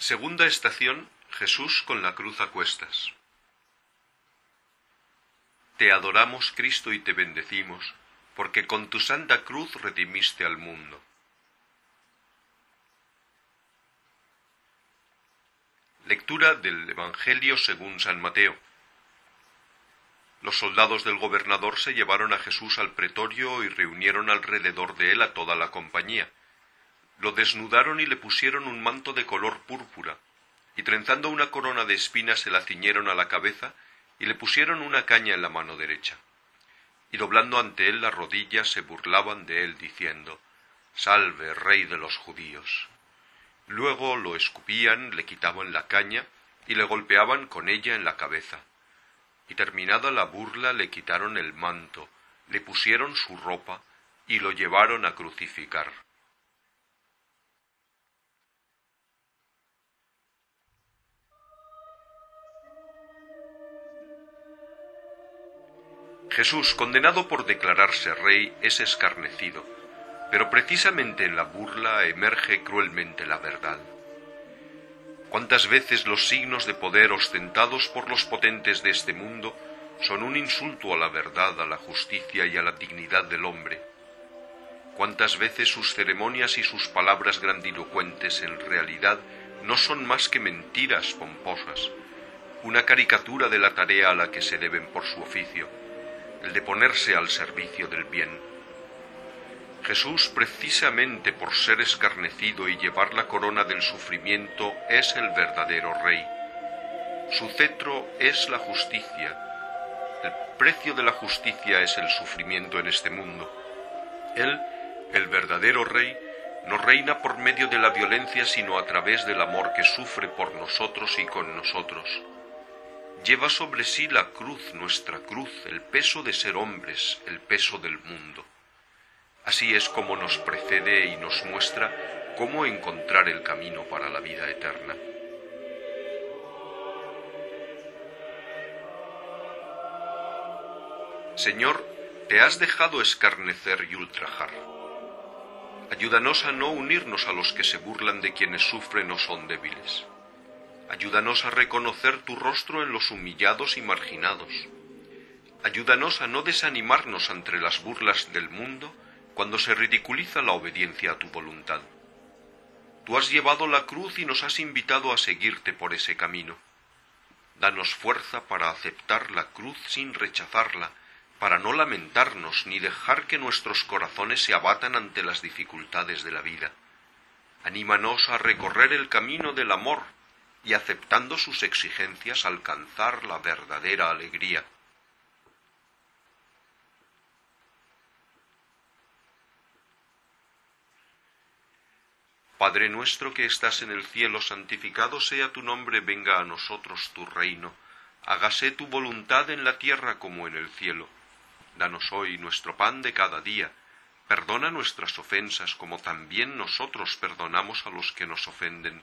Segunda estación Jesús con la cruz a cuestas. Te adoramos, Cristo, y te bendecimos, porque con tu santa cruz redimiste al mundo. Lectura del Evangelio según San Mateo. Los soldados del gobernador se llevaron a Jesús al pretorio y reunieron alrededor de él a toda la compañía. Lo desnudaron y le pusieron un manto de color púrpura, y trenzando una corona de espinas se la ciñeron a la cabeza y le pusieron una caña en la mano derecha. Y doblando ante él las rodillas se burlaban de él, diciendo, Salve, rey de los judíos. Luego lo escupían, le quitaban la caña y le golpeaban con ella en la cabeza. Y terminada la burla le quitaron el manto, le pusieron su ropa y lo llevaron a crucificar. Jesús, condenado por declararse rey, es escarnecido, pero precisamente en la burla emerge cruelmente la verdad. ¿Cuántas veces los signos de poder ostentados por los potentes de este mundo son un insulto a la verdad, a la justicia y a la dignidad del hombre? ¿Cuántas veces sus ceremonias y sus palabras grandilocuentes en realidad no son más que mentiras pomposas, una caricatura de la tarea a la que se deben por su oficio? De ponerse al servicio del bien. Jesús, precisamente por ser escarnecido y llevar la corona del sufrimiento, es el verdadero Rey. Su cetro es la justicia. El precio de la justicia es el sufrimiento en este mundo. Él, el verdadero Rey, no reina por medio de la violencia, sino a través del amor que sufre por nosotros y con nosotros lleva sobre sí la cruz, nuestra cruz, el peso de ser hombres, el peso del mundo. Así es como nos precede y nos muestra cómo encontrar el camino para la vida eterna. Señor, te has dejado escarnecer y ultrajar. Ayúdanos a no unirnos a los que se burlan de quienes sufren o son débiles. Ayúdanos a reconocer tu rostro en los humillados y marginados. Ayúdanos a no desanimarnos ante las burlas del mundo cuando se ridiculiza la obediencia a tu voluntad. Tú has llevado la cruz y nos has invitado a seguirte por ese camino. Danos fuerza para aceptar la cruz sin rechazarla, para no lamentarnos ni dejar que nuestros corazones se abatan ante las dificultades de la vida. Anímanos a recorrer el camino del amor y aceptando sus exigencias alcanzar la verdadera alegría. Padre nuestro que estás en el cielo, santificado sea tu nombre, venga a nosotros tu reino, hágase tu voluntad en la tierra como en el cielo. Danos hoy nuestro pan de cada día, perdona nuestras ofensas como también nosotros perdonamos a los que nos ofenden